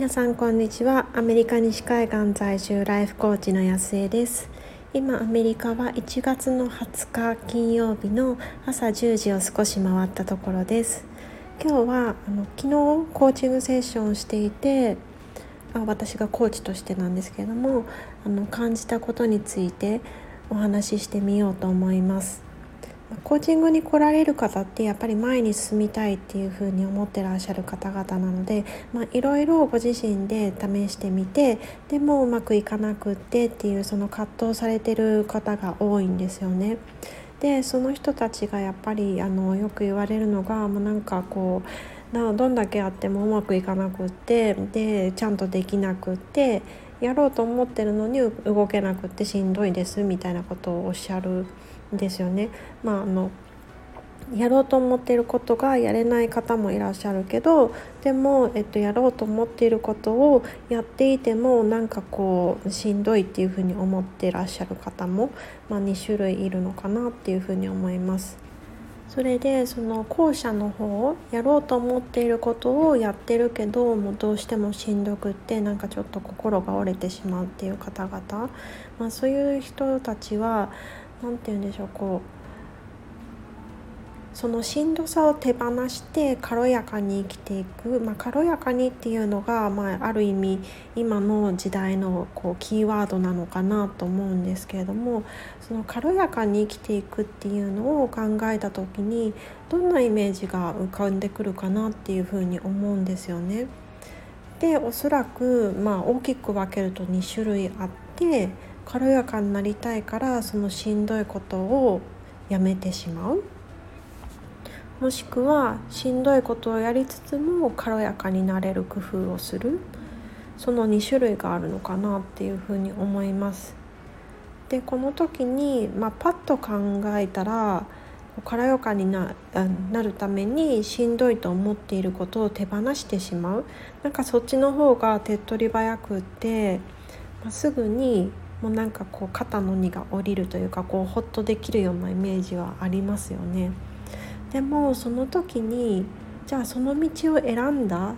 皆さんこんにちは。アメリカ西海岸在住ライフコーチの安江です。今アメリカは1月の20日金曜日の朝10時を少し回ったところです。今日はあの昨日コーチングセッションをしていてあ私がコーチとしてなんですけれどもあの感じたことについてお話ししてみようと思います。コーチングに来られる方ってやっぱり前に進みたいっていうふうに思ってらっしゃる方々なので、いろいろご自身で試してみてでもうまくいかなくってっていうその葛藤されてる方が多いんですよね。でその人たちがやっぱりあのよく言われるのがもうなんかこうなどんだけやってもうまくいかなくってでちゃんとできなくってやろうと思ってるのに動けなくってしんどいですみたいなことをおっしゃるですよね。まあ、あのやろうと思っていることがやれない方もいらっしゃるけどでも、えっと、やろうと思っていることをやっていてもなんかこうしんどいっていうふうに思ってらっしゃる方も、まあ、2種類いるのかなっていうふうに思います。それでその後者の方やろうと思っていることをやってるけどもうどうしてもしんどくってなんかちょっと心が折れてしまうっていう方々、まあ、そういう人たちは何て言うんでしょうこうそのしんどさを手放して軽やかに生きていく、まあ、軽やかにっていうのが、まあ、ある意味今の時代のこうキーワードなのかなと思うんですけれどもその軽やかに生きていくっていうのを考えた時にどんなイメージが浮かんでくるかなっていうふうに思うんですよね。でおそらく、まあ、大きく分けると2種類あって軽やかになりたいからそのしんどいことをやめてしまう。もしくはしんどいことをやりつつも軽やかになれる工夫をするその2種類があるのかなっていうふうに思います。でこの時に、まあ、パッと考えたら軽やかにななるためにしんどいと思っていることを手放してしまうなんかそっちの方が手っ取り早くって、まあ、すぐにもうなんかこう肩の荷が下りるというかこうホッとできるようなイメージはありますよね。でもその時にじゃあその道を選んだ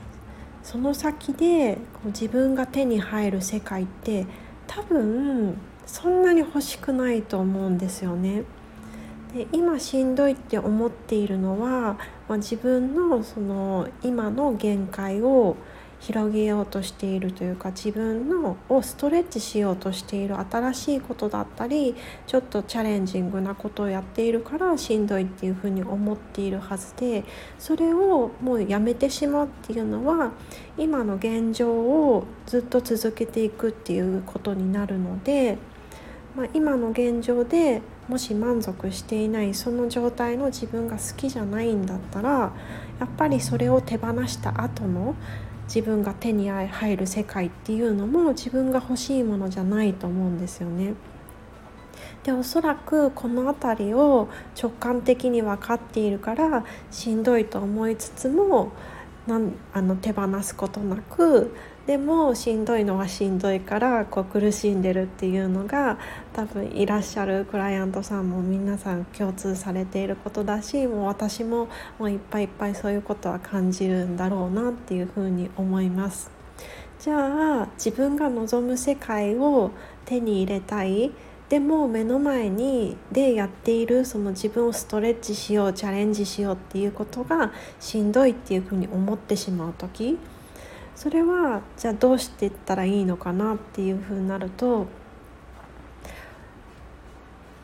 その先でこう自分が手に入る世界って多分そんなに欲しくないと思うんですよね。で今しんどいって思っているのは、まあ、自分のその今の限界を広げようとしているというか自分のをストレッチしようとしている新しいことだったりちょっとチャレンジングなことをやっているからしんどいっていうふうに思っているはずでそれをもうやめてしまうっていうのは今の現状をずっと続けていくっていうことになるので、まあ、今の現状でもし満足していないその状態の自分が好きじゃないんだったらやっぱりそれを手放した後の自分が手に入る世界っていうのも自分が欲しいものじゃないと思うんですよね。でおそらくこの辺りを直感的に分かっているからしんどいと思いつつもなんあの手放すことなくでもしんどいのはしんどいからこう苦しんでるっていうのが多分いらっしゃるクライアントさんも皆さん共通されていることだしもう私ももういっぱいいっぱいそういうことは感じるんだろうなっていうふうに思います。じゃあ自分が望む世界を手に入れたいでも目の前にでやっているその自分をストレッチしようチャレンジしようっていうことがしんどいっていうふうに思ってしまう時それはじゃあどうしていったらいいのかなっていうふうになると、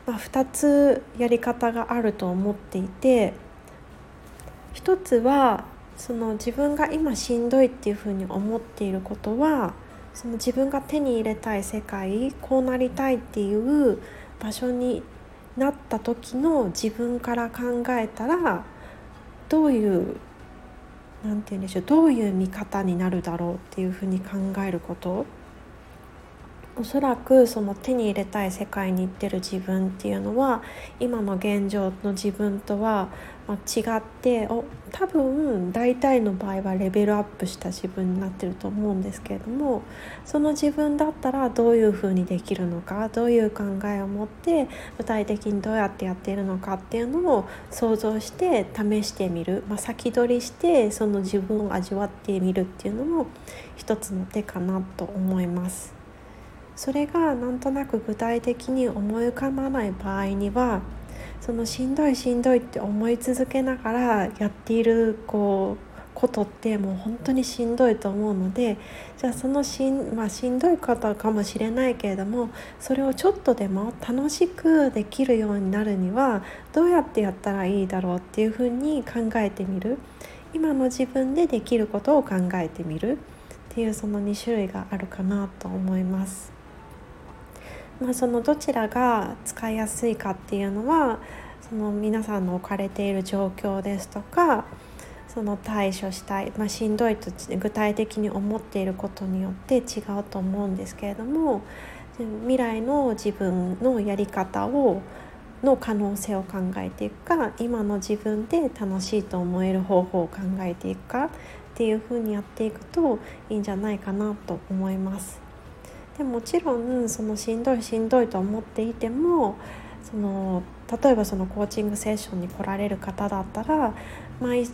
まあ、2つやり方があると思っていて一つはその自分が今しんどいっていうふうに思っていることはその自分が手に入れたい世界こうなりたいっていう場所になった時の自分から考えたらどういう何て言うんでしょうどういう見方になるだろうっていうふうに考えること。おそらくその手に入れたい世界に行ってる自分っていうのは今の現状の自分とは違ってお多分大体の場合はレベルアップした自分になってると思うんですけれどもその自分だったらどういうふうにできるのかどういう考えを持って具体的にどうやってやっているのかっていうのを想像して試してみる、まあ、先取りしてその自分を味わってみるっていうのも一つの手かなと思います。それがなんとなく具体的に思い浮かばない場合にはそのしんどいしんどいって思い続けながらやっているこうことってもう本当にしんどいと思うのでじゃあそのしん,、まあ、しんどいことかもしれないけれどもそれをちょっとでも楽しくできるようになるにはどうやってやったらいいだろうっていうふうに考えてみる今の自分でできることを考えてみるっていうその2種類があるかなと思います。まあ、そのどちらが使いやすいかっていうのはその皆さんの置かれている状況ですとかその対処したい、まあ、しんどいと具体的に思っていることによって違うと思うんですけれども未来の自分のやり方をの可能性を考えていくか今の自分で楽しいと思える方法を考えていくかっていうふうにやっていくといいんじゃないかなと思います。でもちろんそのしんどいしんどいと思っていてもその例えばそのコーチングセッションに来られる方だったら毎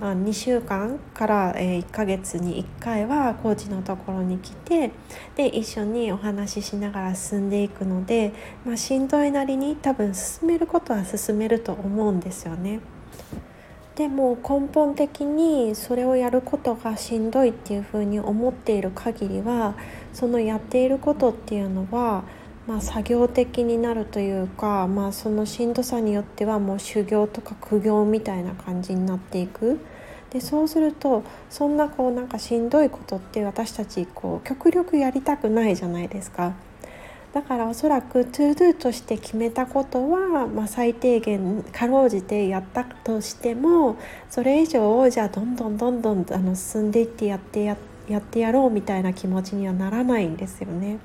まあ、2週間から、1ヶ月に1回はコーチのところに来てで一緒にお話ししながら進んでいくので、まあ、しんどいなりに多分進めることは進めると思うんですよね。でも根本的にそれをやることがしんどいっていうふうに思っている限りはそのやっていることっていうのは、まあ、作業的になるというか、まあ、そのしんどさによってはもう修行とか苦行みたいな感じになっていく。でそうするとそんなこうなんかしんどいことって私たちこう極力やりたくないじゃないですか。だからおそらく ToDo として決めたことは、まあ、最低限かろうじてやったとしてもそれ以上をじゃあどんどんどんどんあの進んでいってやってやってやってやろうみたいな気持ちにはならないんですよね。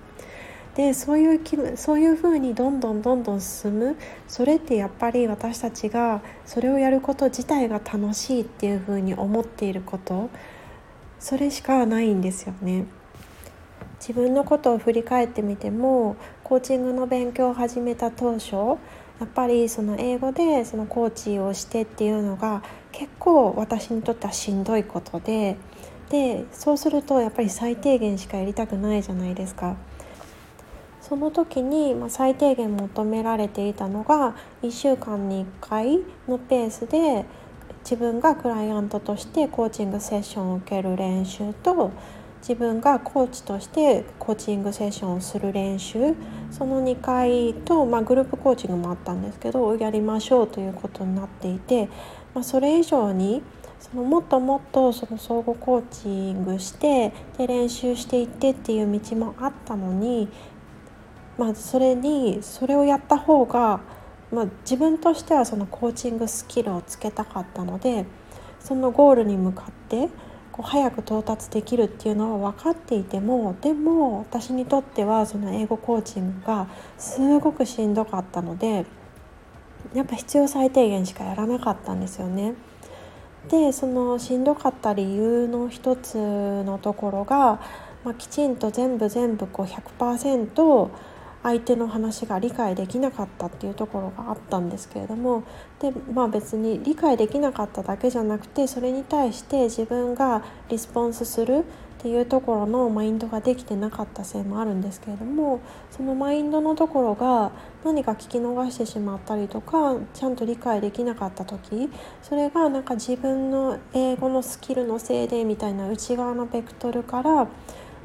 でそういう気そういうふうにどんどんどんどん進むそれってやっぱり私たちがそれをやること自体が楽しいっていうふうに思っていることそれしかないんですよね。自分のことを振り返ってみてもコーチングの勉強を始めた当初やっぱりその英語でそのコーチをしてっていうのが結構私にとってはしんどいことででそうするとやっぱり最低限しかやりたくないじゃないですか。その時に、最低限求められていたのが1週間に1回のペースで自分がクライアントとしてコーチングセッションを受ける練習と自分がコーチとしてコーチングセッションをする練習その2回と、まあ、グループコーチングもあったんですけどやりましょうということになっていて、まあ、それ以上にそのもっともっとその相互コーチングしてで練習していってっていう道もあったのに、まあ、それにそれをやった方が、まあ、自分としてはそのコーチングスキルをつけたかったのでそのゴールに向かってこう早く到達できるっていうのは分かっていてもでも私にとってはその英語コーチングがすごくしんどかったのでやっぱ必要最低限しかやらなかったんですよね。でそのしんどかった理由の一つのところが、まあ、きちんと全部全部こう100%相手の話が理解できなかったっていうところがあったんですけれどもでまあ別に理解できなかっただけじゃなくてそれに対して自分がリスポンスするっていうところのマインドができてなかったせいもあるんですけれどもそのマインドのところが何か聞き逃してしまったりとかちゃんと理解できなかった時それがなんか自分の英語のスキルのせいでみたいな内側のベクトルから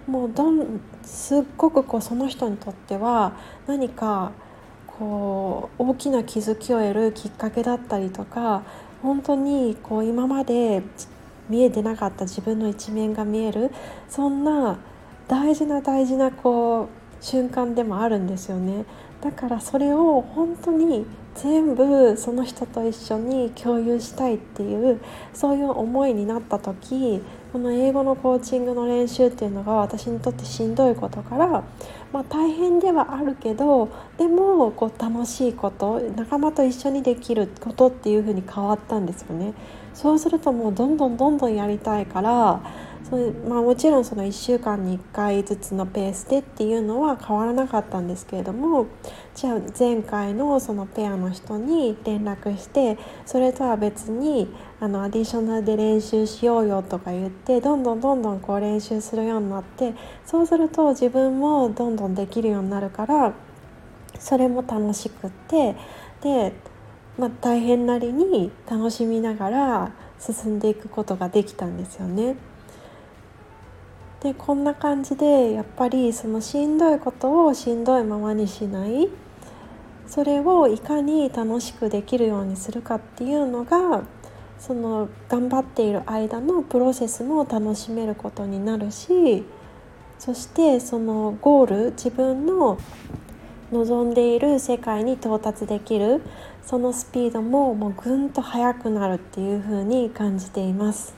もうどんすっごくこうその人にとっては何かこう大きな気づきを得るきっかけだったりとか本当にこう今まで見えてなかった自分の一面が見えるそんな大事な大事なこう瞬間でもあるんですよね。だからそれを本当に全部その人と一緒に共有したいっていうそういう思いになった時この英語のコーチングの練習っていうのが私にとってしんどいことから、まあ、大変ではあるけどでもこう楽しいこと仲間と一緒にできることっていう風に変わったんですよね。そうするともうどんどんどんどんやりたいからそれ、まあ、もちろんその1週間に1回ずつのペースでっていうのは変わらなかったんですけれどもじゃあ前回のそのペアの人に連絡してそれとは別にあのアディショナルで練習しようよとか言ってどんどんどんどんこう練習するようになってそうすると自分もどんどんできるようになるからそれも楽しくってで、まあ、大変なりに楽しみながら進んでいくことができたんですよね。でこんな感じでやっぱりそのしんどいことをしんどいままにしないそれをいかに楽しくできるようにするかっていうのがその頑張っている間のプロセスも楽しめることになるしそしてそのゴール自分の望んでいる世界に到達できるそのスピードももうぐんと速くなるっていう風に感じています。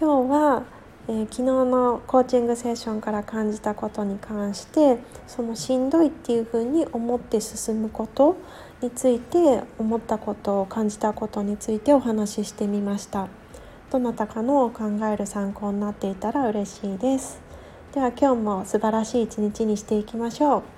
今日はえー、昨日のコーチングセッションから感じたことに関してそのしんどいっていうふうに思って進むことについて思ったことを感じたことについてお話ししてみました。どなたかの考える参考になっていたら嬉しいです。では今日も素晴らしい一日にしていきましょう。